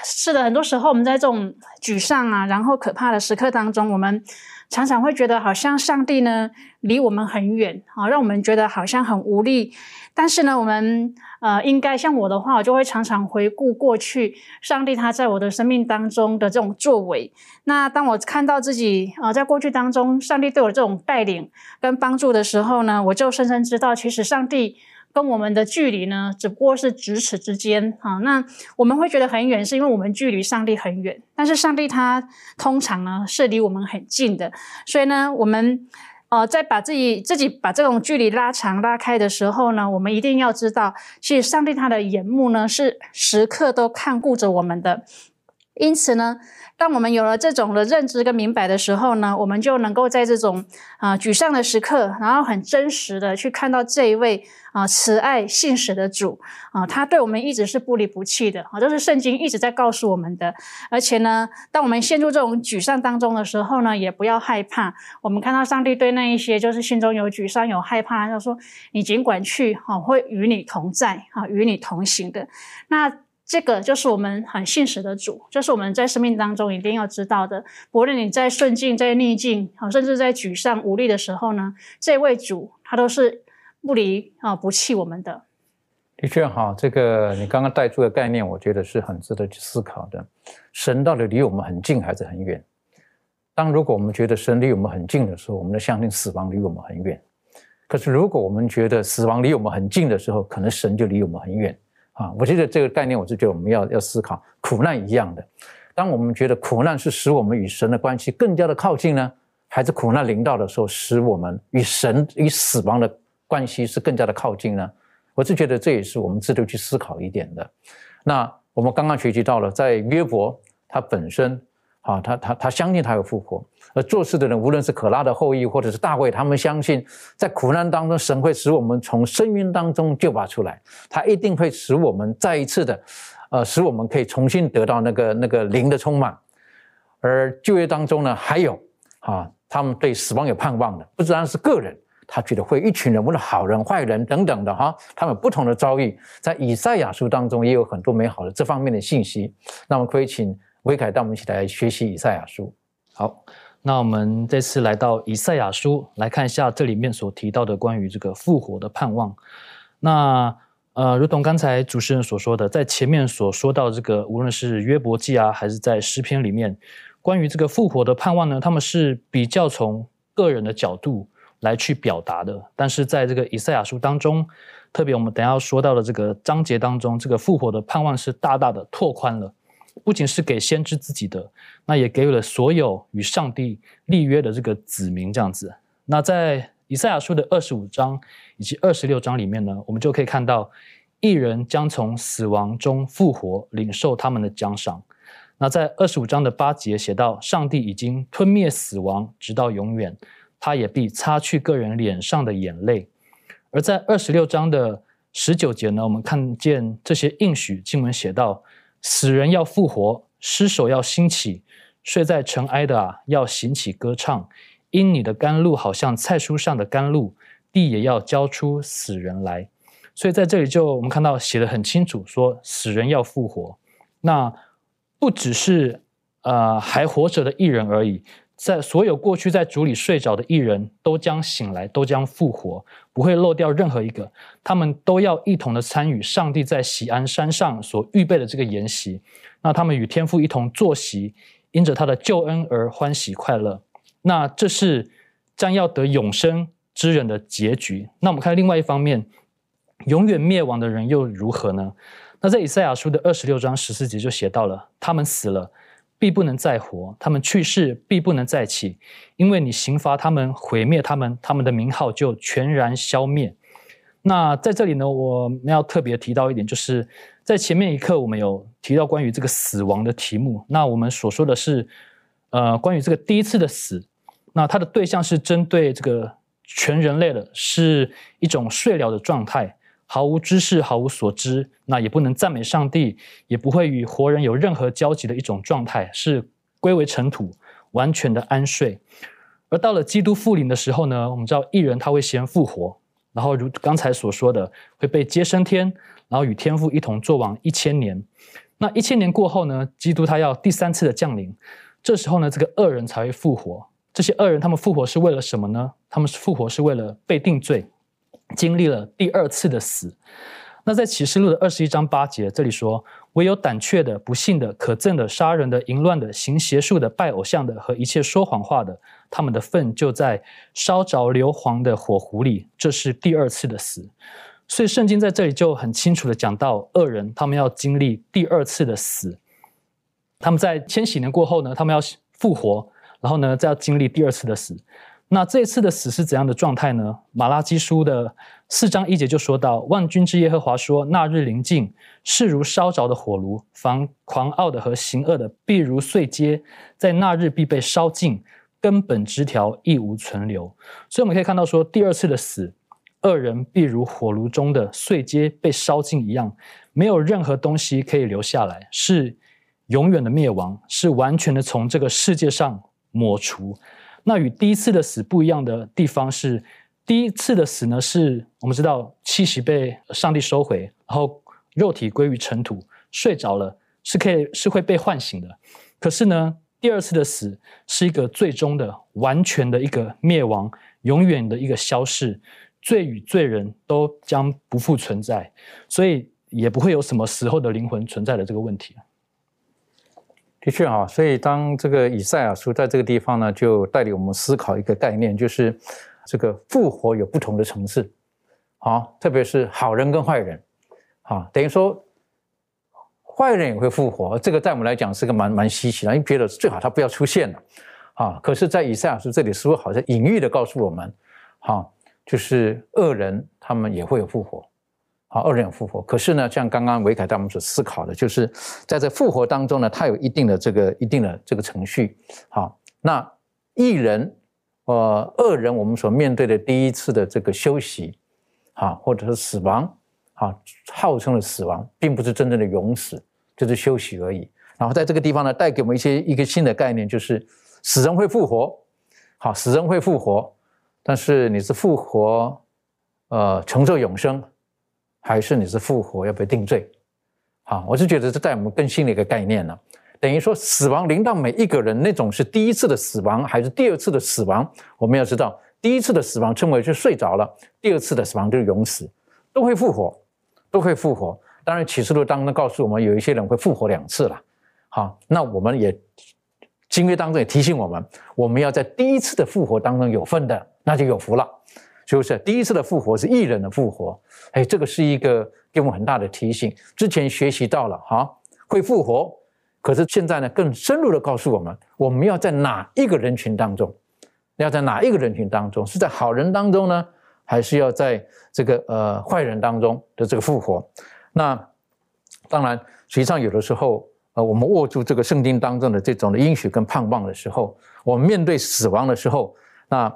是的，很多时候我们在这种沮丧啊，然后可怕的时刻当中，我们常常会觉得好像上帝呢离我们很远啊，让我们觉得好像很无力。但是呢，我们呃，应该像我的话，我就会常常回顾过去，上帝他在我的生命当中的这种作为。那当我看到自己啊，在过去当中，上帝对我这种带领跟帮助的时候呢，我就深深知道，其实上帝跟我们的距离呢，只不过是咫尺之间啊。那我们会觉得很远，是因为我们距离上帝很远，但是上帝他通常呢是离我们很近的，所以呢，我们。呃，在把自己自己把这种距离拉长拉开的时候呢，我们一定要知道，其实上帝他的眼目呢是时刻都看顾着我们的。因此呢，当我们有了这种的认知跟明白的时候呢，我们就能够在这种啊沮丧的时刻，然后很真实的去看到这一位啊慈爱信实的主啊，他对我们一直是不离不弃的啊，这是圣经一直在告诉我们的。而且呢，当我们陷入这种沮丧当中的时候呢，也不要害怕。我们看到上帝对那一些就是心中有沮丧、有害怕，他说：“你尽管去，哈，会与你同在，哈，与你同行的。”那这个就是我们很信实的主，就是我们在生命当中一定要知道的。不论你在顺境、在逆境，啊，甚至在沮丧无力的时候呢，这位主他都是不离啊不弃我们的。的确哈，这个你刚刚带出的概念，我觉得是很值得去思考的。神到底离我们很近还是很远？当如果我们觉得神离我们很近的时候，我们就相信死亡离我们很远。可是如果我们觉得死亡离我们很近的时候，可能神就离我们很远。啊，我觉得这个概念，我是觉得我们要要思考，苦难一样的。当我们觉得苦难是使我们与神的关系更加的靠近呢，还是苦难临到的时候，使我们与神与死亡的关系是更加的靠近呢？我是觉得这也是我们值得去思考一点的。那我们刚刚学习到了，在约伯他本身。啊，他他他相信他有复活，而做事的人，无论是可拉的后裔，或者是大卫，他们相信在苦难当中，神会使我们从深渊当中救拔出来，他一定会使我们再一次的，呃，使我们可以重新得到那个那个灵的充满。而就业当中呢，还有啊，他们对死亡有盼望的，不单是个人，他觉得会一群人，无论好人坏人等等的哈，他们不同的遭遇，在以赛亚书当中也有很多美好的这方面的信息。那么可以请。威凯带我们一起来学习以赛亚书。好，那我们这次来到以赛亚书，来看一下这里面所提到的关于这个复活的盼望。那呃，如同刚才主持人所说的，在前面所说到这个，无论是约伯记啊，还是在诗篇里面，关于这个复活的盼望呢，他们是比较从个人的角度来去表达的。但是在这个以赛亚书当中，特别我们等下要说到的这个章节当中，这个复活的盼望是大大的拓宽了。不仅是给先知自己的，那也给予了所有与上帝立约的这个子民这样子。那在以赛亚书的二十五章以及二十六章里面呢，我们就可以看到，一人将从死亡中复活，领受他们的奖赏。那在二十五章的八节写到，上帝已经吞灭死亡，直到永远，他也必擦去个人脸上的眼泪。而在二十六章的十九节呢，我们看见这些应许经文写到。死人要复活，尸首要兴起，睡在尘埃的啊，要行起歌唱。因你的甘露好像菜蔬上的甘露，地也要交出死人来。所以在这里就我们看到写的很清楚，说死人要复活。那不只是呃还活着的一人而已。在所有过去在主里睡着的艺人都将醒来，都将复活，不会漏掉任何一个。他们都要一同的参与上帝在喜安山上所预备的这个筵席。那他们与天父一同坐席，因着他的救恩而欢喜快乐。那这是将要得永生之人的结局。那我们看另外一方面，永远灭亡的人又如何呢？那在以赛亚书的二十六章十四节就写到了，他们死了。必不能再活，他们去世必不能再起，因为你刑罚他们，毁灭他们，他们的名号就全然消灭。那在这里呢，我们要特别提到一点，就是在前面一课我们有提到关于这个死亡的题目。那我们所说的是，呃，关于这个第一次的死，那它的对象是针对这个全人类的，是一种睡了的状态。毫无知识，毫无所知，那也不能赞美上帝，也不会与活人有任何交集的一种状态，是归为尘土，完全的安睡。而到了基督复临的时候呢，我们知道一人他会先复活，然后如刚才所说的，会被接升天，然后与天父一同作王一千年。那一千年过后呢，基督他要第三次的降临，这时候呢，这个恶人才会复活。这些恶人他们复活是为了什么呢？他们是复活是为了被定罪。经历了第二次的死，那在启示录的二十一章八节，这里说：唯有胆怯的、不幸的、可憎的、杀人的、淫乱的、行邪术的、拜偶像的和一切说谎话的，他们的份就在烧着硫磺的火湖里。这是第二次的死。所以圣经在这里就很清楚的讲到，恶人他们要经历第二次的死。他们在千禧年过后呢，他们要复活，然后呢再要经历第二次的死。那这次的死是怎样的状态呢？马拉基书的四章一节就说到：“万军之耶和华说，那日临近，势如烧着的火炉，凡狂傲的和行恶的，必如碎秸，在那日必被烧尽，根本枝条亦无存留。”所以我们可以看到说，第二次的死，恶人必如火炉中的碎秸被烧尽一样，没有任何东西可以留下来，是永远的灭亡，是完全的从这个世界上抹除。那与第一次的死不一样的地方是，第一次的死呢，是我们知道气息被上帝收回，然后肉体归于尘土，睡着了是可以是会被唤醒的。可是呢，第二次的死是一个最终的、完全的一个灭亡，永远的一个消逝，罪与罪人都将不复存在，所以也不会有什么死后的灵魂存在的这个问题。的确啊，所以当这个以赛亚书在这个地方呢，就带领我们思考一个概念，就是这个复活有不同的层次，好，特别是好人跟坏人，啊，等于说坏人也会复活，这个在我们来讲是个蛮蛮稀奇的，因为觉得最好他不要出现了，啊，可是，在以赛亚书这里似乎好像隐喻的告诉我们，哈，就是恶人他们也会有复活。好，二人有复活。可是呢，像刚刚维凯带我们所思考的，就是在这复活当中呢，它有一定的这个一定的这个程序。好，那一人，呃，恶人，我们所面对的第一次的这个休息，啊，或者是死亡，啊，号称的死亡，并不是真正的永死，就是休息而已。然后在这个地方呢，带给我们一些一个新的概念，就是死人会复活。好，死人会复活，但是你是复活，呃，承受永生。还是你是复活要被定罪，好，我是觉得这带我们更新的一个概念了。等于说，死亡临到每一个人，那种是第一次的死亡还是第二次的死亡？我们要知道，第一次的死亡称为是睡着了，第二次的死亡就是永死，都会复活，都会复活。当然，启示录当中告诉我们，有一些人会复活两次了。好，那我们也经约当中也提醒我们，我们要在第一次的复活当中有份的，那就有福了。就是第一次的复活是艺人的复活，哎，这个是一个给我们很大的提醒。之前学习到了哈，会复活，可是现在呢，更深入的告诉我们，我们要在哪一个人群当中？要在哪一个人群当中？是在好人当中呢，还是要在这个呃坏人当中的这个复活？那当然，实际上有的时候，呃，我们握住这个圣经当中的这种的应许跟盼望的时候，我们面对死亡的时候，那。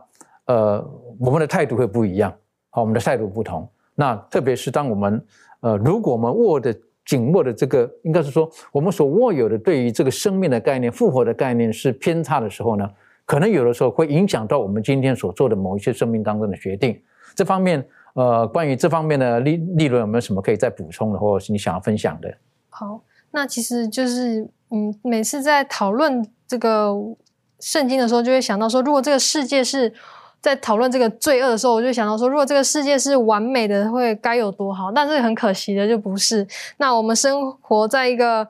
呃，我们的态度会不一样，好，我们的态度不同。那特别是当我们，呃，如果我们握的紧握的这个，应该是说我们所握有的对于这个生命的概念、复活的概念是偏差的时候呢，可能有的时候会影响到我们今天所做的某一些生命当中的决定。这方面，呃，关于这方面的利利润有没有什么可以再补充的，或者是你想要分享的？好，那其实就是，嗯，每次在讨论这个圣经的时候，就会想到说，如果这个世界是。在讨论这个罪恶的时候，我就想到说，如果这个世界是完美的，会该有多好？但是很可惜的，就不是。那我们生活在一个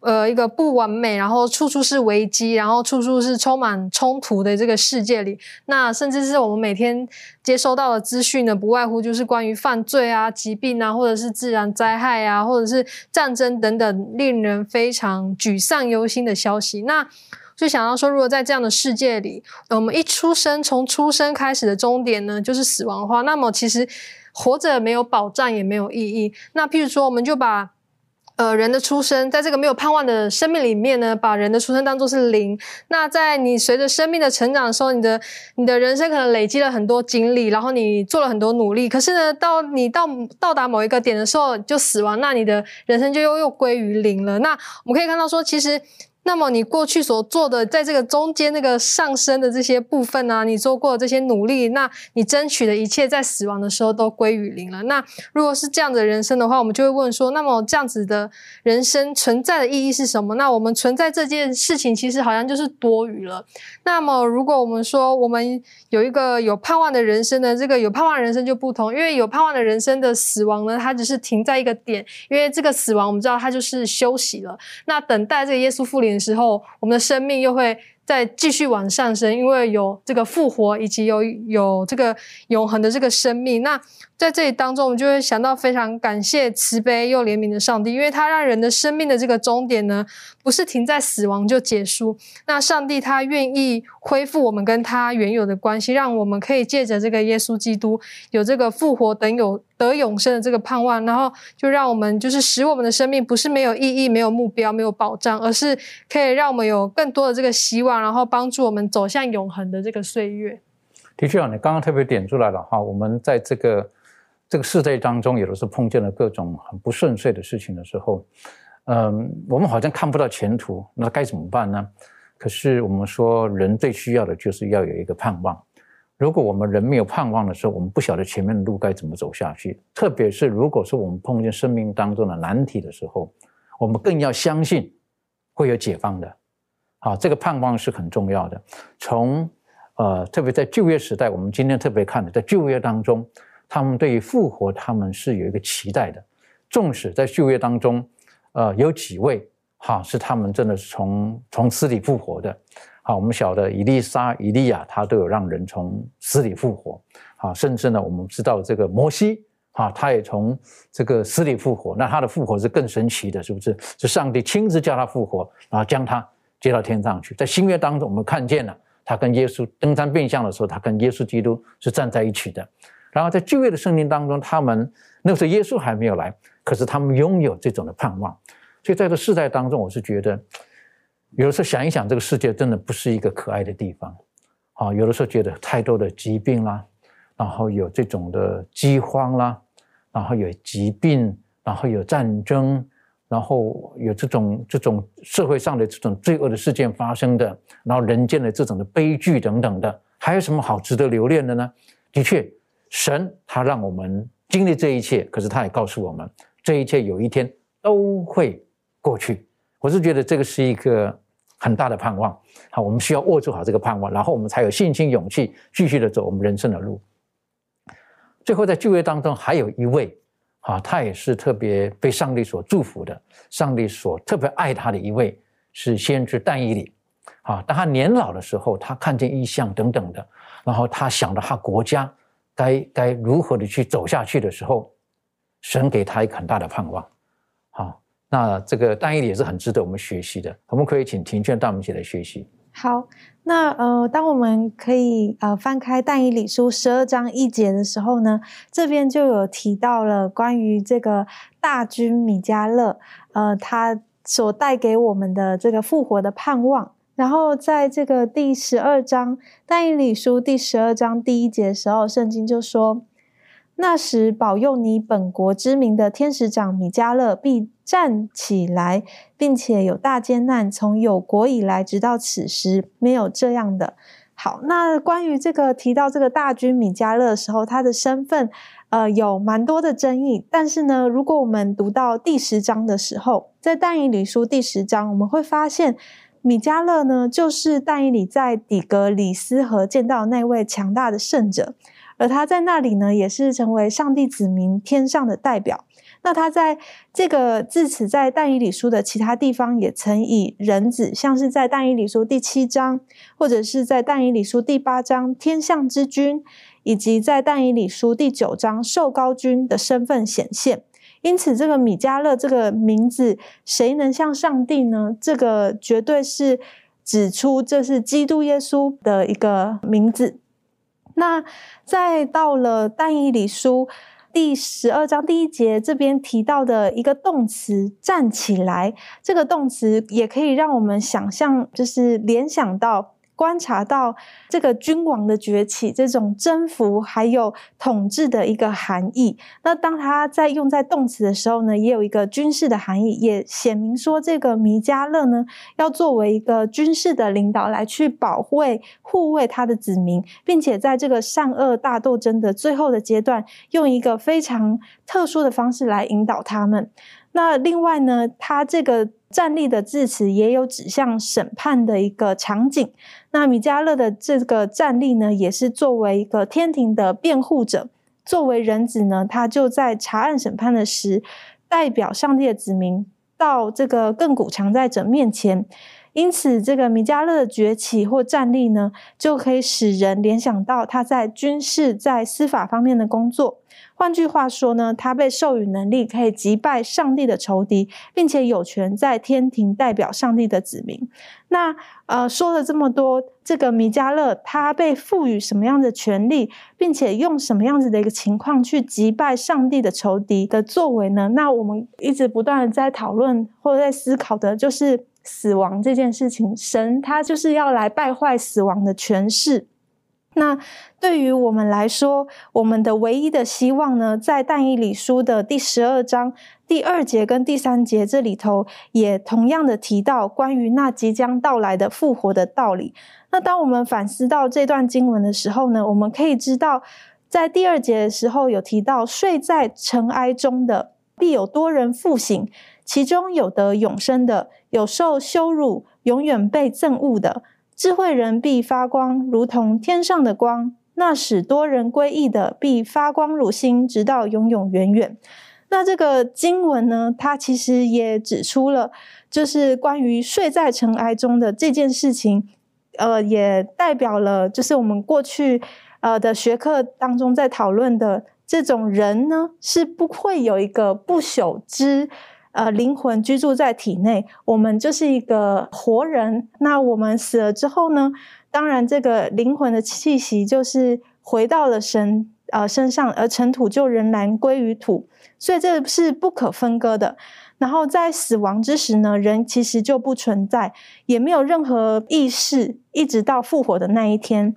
呃一个不完美，然后处处是危机，然后处处是充满冲突的这个世界里。那甚至是我们每天接收到的资讯呢，不外乎就是关于犯罪啊、疾病啊，或者是自然灾害啊，或者是战争等等，令人非常沮丧忧心的消息。那就想到说，如果在这样的世界里，我们一出生，从出生开始的终点呢，就是死亡的话，那么其实活着没有保障，也没有意义。那譬如说，我们就把呃人的出生，在这个没有盼望的生命里面呢，把人的出生当做是零。那在你随着生命的成长的时候，你的你的人生可能累积了很多经历，然后你做了很多努力。可是呢，到你到到达某一个点的时候就死亡，那你的人生就又又归于零了。那我们可以看到说，其实。那么你过去所做的，在这个中间那个上升的这些部分呢，你做过的这些努力，那你争取的一切，在死亡的时候都归于零了。那如果是这样的人生的话，我们就会问说，那么这样子的人生存在的意义是什么？那我们存在这件事情，其实好像就是多余了。那么如果我们说，我们有一个有盼望的人生呢，这个有盼望人生就不同，因为有盼望的人生的死亡呢，它只是停在一个点，因为这个死亡我们知道它就是休息了，那等待这个耶稣复临。时候，我们的生命又会再继续往上升，因为有这个复活，以及有有这个永恒的这个生命。那在这里当中，我们就会想到非常感谢慈悲又怜悯的上帝，因为他让人的生命的这个终点呢，不是停在死亡就结束。那上帝他愿意恢复我们跟他原有的关系，让我们可以借着这个耶稣基督有这个复活等有得永生的这个盼望，然后就让我们就是使我们的生命不是没有意义、没有目标、没有保障，而是可以让我们有更多的这个希望，然后帮助我们走向永恒的这个岁月。的确啊，你刚刚特别点出来了哈，我们在这个。这个世代当中，有的时候碰见了各种很不顺遂的事情的时候，嗯，我们好像看不到前途，那该怎么办呢？可是我们说，人最需要的就是要有一个盼望。如果我们人没有盼望的时候，我们不晓得前面的路该怎么走下去。特别是如果说我们碰见生命当中的难题的时候，我们更要相信会有解放的。好，这个盼望是很重要的。从呃，特别在就业时代，我们今天特别看的，在就业当中。他们对于复活，他们是有一个期待的。纵使在旧约当中，呃，有几位哈是他们真的是从从死里复活的。好，我们晓得以利沙、以利亚，他都有让人从死里复活。好，甚至呢，我们知道这个摩西，哈，他也从这个死里复活。那他的复活是更神奇的，是不是？是上帝亲自叫他复活，然后将他接到天上去。在新约当中，我们看见了他跟耶稣登山变相的时候，他跟耶稣基督是站在一起的。然后在旧约的圣经当中，他们那时候耶稣还没有来，可是他们拥有这种的盼望。所以在这世代当中，我是觉得，有的时候想一想，这个世界真的不是一个可爱的地方。啊，有的时候觉得太多的疾病啦，然后有这种的饥荒啦，然后有疾病，然后有战争，然后有这种这种社会上的这种罪恶的事件发生的，然后人间的这种的悲剧等等的，还有什么好值得留恋的呢？的确。神他让我们经历这一切，可是他也告诉我们，这一切有一天都会过去。我是觉得这个是一个很大的盼望。好，我们需要握住好这个盼望，然后我们才有信心、勇气继续的走我们人生的路。最后，在就业当中，还有一位啊，他也是特别被上帝所祝福的，上帝所特别爱他的一位，是先知但以理。啊，当他年老的时候，他看见异象等等的，然后他想到他国家。该该如何的去走下去的时候，神给他一个很大的盼望。好，那这个但以理也是很值得我们学习的。我们可以请庭劝带我们一起来学习。好，那呃，当我们可以呃翻开但以理书十二章一节的时候呢，这边就有提到了关于这个大军米迦勒，呃，他所带给我们的这个复活的盼望。然后在这个第十二章但以理书第十二章第一节的时候，圣经就说：“那时保佑你本国之名的天使长米迦勒必站起来，并且有大艰难，从有国以来直到此时没有这样的。”好，那关于这个提到这个大军米迦勒的时候，他的身份呃有蛮多的争议。但是呢，如果我们读到第十章的时候，在但以理书第十章，我们会发现。米迦勒呢，就是但以理在底格里斯河见到那位强大的圣者，而他在那里呢，也是成为上帝子民天上的代表。那他在这个自此在但以理书的其他地方，也曾以人子，像是在但以理书第七章，或者是在但以理书第八章天象之君，以及在但以理书第九章受高君的身份显现。因此，这个米迦勒这个名字，谁能像上帝呢？这个绝对是指出这是基督耶稣的一个名字。那再到了但以理书第十二章第一节这边提到的一个动词“站起来”，这个动词也可以让我们想象，就是联想到。观察到这个君王的崛起，这种征服还有统治的一个含义。那当他在用在动词的时候呢，也有一个军事的含义，也显明说这个弥迦勒呢，要作为一个军事的领导来去保卫、护卫他的子民，并且在这个善恶大斗争的最后的阶段，用一个非常特殊的方式来引导他们。那另外呢，他这个。站立的字词也有指向审判的一个场景。那米迦勒的这个站立呢，也是作为一个天庭的辩护者。作为人子呢，他就在查案审判的时，代表上帝的子民到这个亘古常在者面前，因此，这个米迦勒的崛起或战力呢，就可以使人联想到他在军事、在司法方面的工作。换句话说呢，他被授予能力，可以击败上帝的仇敌，并且有权在天庭代表上帝的子民。那呃，说了这么多，这个米迦勒他被赋予什么样的权利，并且用什么样子的一个情况去击败上帝的仇敌的作为呢？那我们一直不断的在讨论或者在思考的，就是死亡这件事情。神他就是要来败坏死亡的权势。那对于我们来说，我们的唯一的希望呢，在但以理书的第十二章第二节跟第三节这里头，也同样的提到关于那即将到来的复活的道理。那当我们反思到这段经文的时候呢，我们可以知道，在第二节的时候有提到，睡在尘埃中的必有多人复醒，其中有得永生的，有受羞辱，永远被憎恶的。智慧人必发光，如同天上的光；那使多人归义的，必发光如星，直到永永远远。那这个经文呢，它其实也指出了，就是关于睡在尘埃中的这件事情，呃，也代表了，就是我们过去呃的学科当中在讨论的这种人呢，是不会有一个不朽之。呃，灵魂居住在体内，我们就是一个活人。那我们死了之后呢？当然，这个灵魂的气息就是回到了神呃身上，而尘土就仍然归于土，所以这是不可分割的。然后在死亡之时呢，人其实就不存在，也没有任何意识，一直到复活的那一天。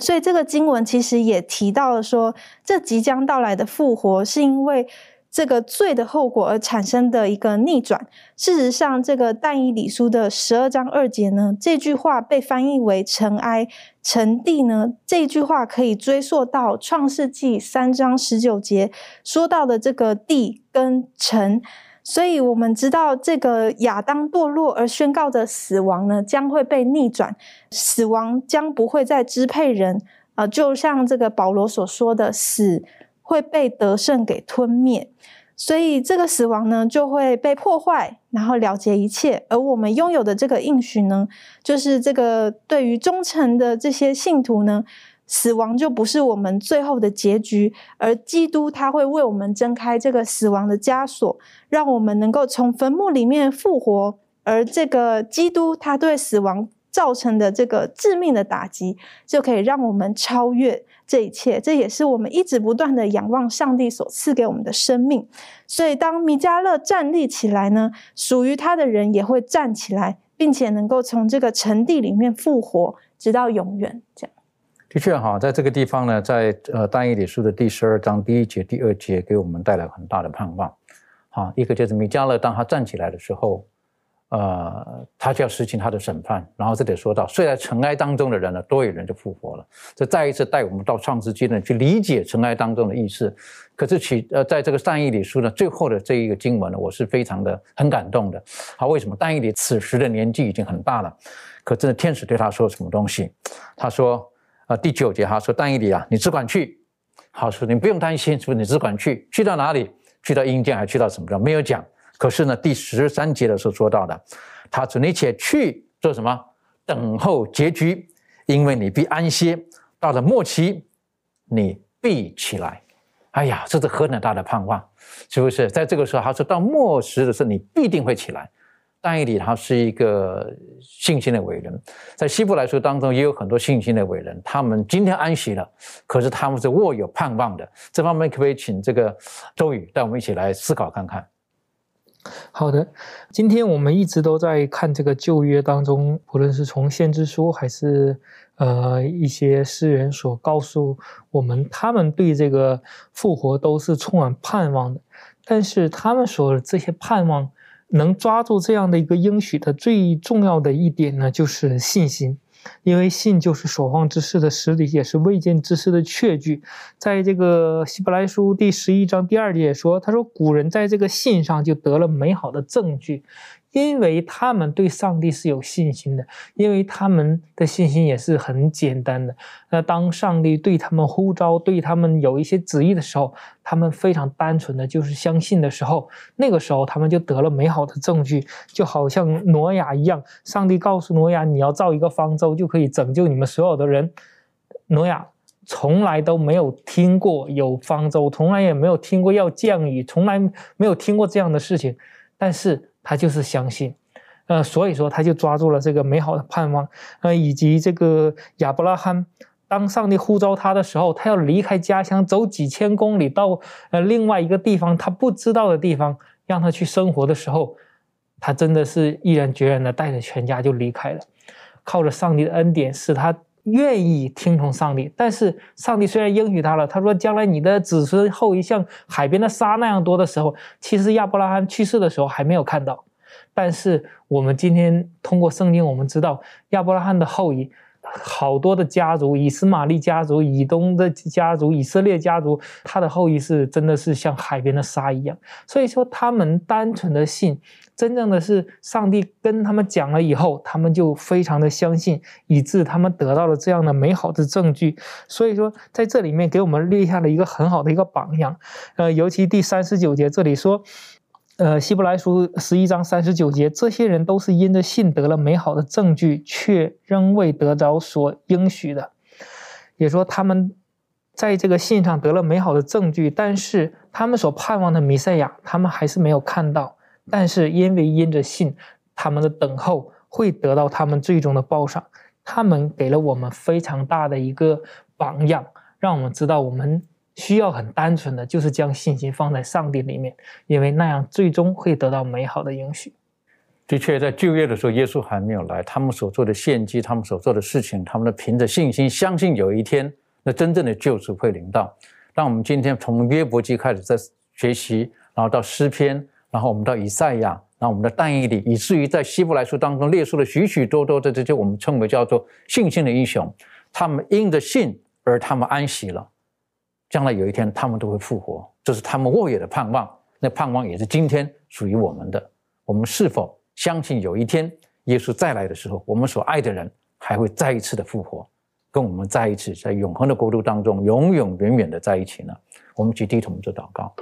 所以这个经文其实也提到了说，这即将到来的复活是因为。这个罪的后果而产生的一个逆转。事实上，这个但以理书的十二章二节呢，这句话被翻译为尘埃、尘地呢。这句话可以追溯到创世纪三章十九节说到的这个地跟尘。所以，我们知道这个亚当堕落而宣告的死亡呢，将会被逆转，死亡将不会再支配人。啊，就像这个保罗所说的死。会被得胜给吞灭，所以这个死亡呢就会被破坏，然后了结一切。而我们拥有的这个应许呢，就是这个对于忠诚的这些信徒呢，死亡就不是我们最后的结局，而基督他会为我们挣开这个死亡的枷锁，让我们能够从坟墓里面复活。而这个基督他对死亡造成的这个致命的打击，就可以让我们超越。这一切，这也是我们一直不断的仰望上帝所赐给我们的生命。所以，当米迦勒站立起来呢，属于他的人也会站起来，并且能够从这个沉地里面复活，直到永远。这样，的确哈，在这个地方呢，在呃单一理书的第十二章第一节、第二节，给我们带来很大的盼望。好，一个就是米迦勒，当他站起来的时候。呃，他就要实行他的审判，然后这里说到睡在尘埃当中的人呢，多有人就复活了。这再一次带我们到创世纪呢，去理解尘埃当中的意思。可是其呃，在这个善意里书呢，最后的这一个经文呢，我是非常的很感动的。好，为什么？但以理此时的年纪已经很大了，可真的天使对他说什么东西？他说，呃，第九节他说，但以理啊，你只管去。好，说你不用担心，说你只管去，去到哪里？去到阴间，还去到什么地方？没有讲。可是呢，第十三节的时候说到的，他说：“你且去做什么？等候结局，因为你必安歇。到了末期，你必起来。”哎呀，这是何等大的盼望，是不是？在这个时候，他说到末时的时候，你必定会起来。但以理他是一个信心的伟人，在希伯来书当中也有很多信心的伟人，他们今天安息了，可是他们是握有盼望的。这方面可不可以请这个周宇带我们一起来思考看看？好的，今天我们一直都在看这个旧约当中，不论是从先知书还是呃一些诗人所告诉我们，他们对这个复活都是充满盼望的。但是他们所这些盼望能抓住这样的一个应许的最重要的一点呢，就是信心。因为信就是所望之事的实底，也是未见之事的确据。在这个希伯来书第十一章第二节说：“他说古人在这个信上就得了美好的证据。”因为他们对上帝是有信心的，因为他们的信心也是很简单的。那当上帝对他们呼召、对他们有一些旨意的时候，他们非常单纯的就是相信的时候，那个时候他们就得了美好的证据，就好像挪亚一样，上帝告诉挪亚，你要造一个方舟，就可以拯救你们所有的人。挪亚从来都没有听过有方舟，从来也没有听过要降雨，从来没有听过这样的事情，但是他就是相信，呃，所以说他就抓住了这个美好的盼望，呃，以及这个亚伯拉罕，当上帝呼召他的时候，他要离开家乡，走几千公里到呃另外一个地方，他不知道的地方，让他去生活的时候，他真的是毅然决然的带着全家就离开了，靠着上帝的恩典，使他。愿意听从上帝，但是上帝虽然应许他了，他说将来你的子孙后裔像海边的沙那样多的时候，其实亚伯拉罕去世的时候还没有看到。但是我们今天通过圣经，我们知道亚伯拉罕的后裔好多的家族，以斯玛利家族、以东的家族、以色列家族，他的后裔是真的是像海边的沙一样。所以说，他们单纯的信。真正的是上帝跟他们讲了以后，他们就非常的相信，以致他们得到了这样的美好的证据。所以说，在这里面给我们立下了一个很好的一个榜样。呃，尤其第三十九节这里说，呃，希伯来书十一章三十九节，这些人都是因着信得了美好的证据，却仍未得着所应许的。也说他们在这个信上得了美好的证据，但是他们所盼望的弥赛亚，他们还是没有看到。但是因为因着信，他们的等候会得到他们最终的报赏。他们给了我们非常大的一个榜样，让我们知道我们需要很单纯的就是将信心放在上帝里面，因为那样最终会得到美好的应许。的确，在就业的时候，耶稣还没有来，他们所做的献祭，他们所做的事情，他们的凭着信心相信有一天，那真正的救赎会临到。让我们今天从约伯记开始在学习，然后到诗篇。然后我们到以赛亚，然后我们的但以理，以至于在希伯来书当中列出了许许多多的这些我们称为叫做信心的英雄，他们因着信而他们安息了，将来有一天他们都会复活，这是他们沃野的盼望。那盼望也是今天属于我们的。我们是否相信有一天耶稣再来的时候，我们所爱的人还会再一次的复活，跟我们在一起，在永恒的国度当中永永远远的在一起呢？我们去低头做祷告。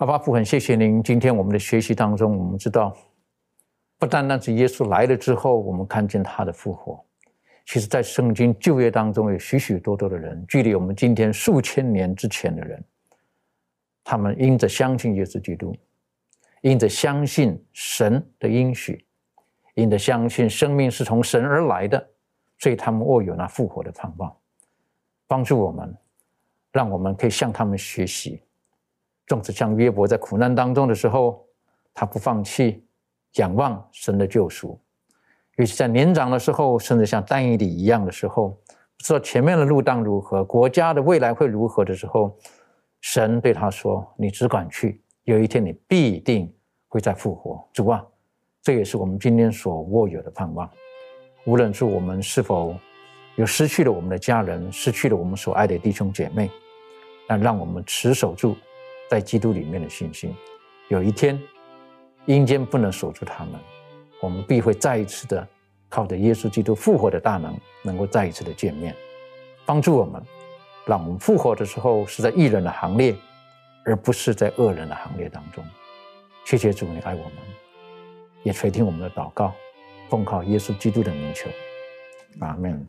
阿巴父，很谢谢您。今天我们的学习当中，我们知道，不单单是耶稣来了之后，我们看见他的复活。其实，在圣经旧约当中，有许许多多的人，距离我们今天数千年之前的人，他们因着相信耶稣基督，因着相信神的应许，因着相信生命是从神而来的，所以他们握有那复活的盼望，帮助我们，让我们可以向他们学习。纵使像约伯在苦难当中的时候，他不放弃仰望神的救赎；尤其在年长的时候，甚至像但以理一样的时候，不知道前面的路当如何，国家的未来会如何的时候，神对他说：“你只管去，有一天你必定会再复活。”主啊，这也是我们今天所握有的盼望。无论是我们是否有失去了我们的家人，失去了我们所爱的弟兄姐妹，但让我们持守住。在基督里面的信心，有一天阴间不能锁住他们，我们必会再一次的靠着耶稣基督复活的大能，能够再一次的见面，帮助我们，让我们复活的时候是在义人的行列，而不是在恶人的行列当中。谢谢主，你爱我们，也垂听我们的祷告，奉靠耶稣基督的名求，阿门。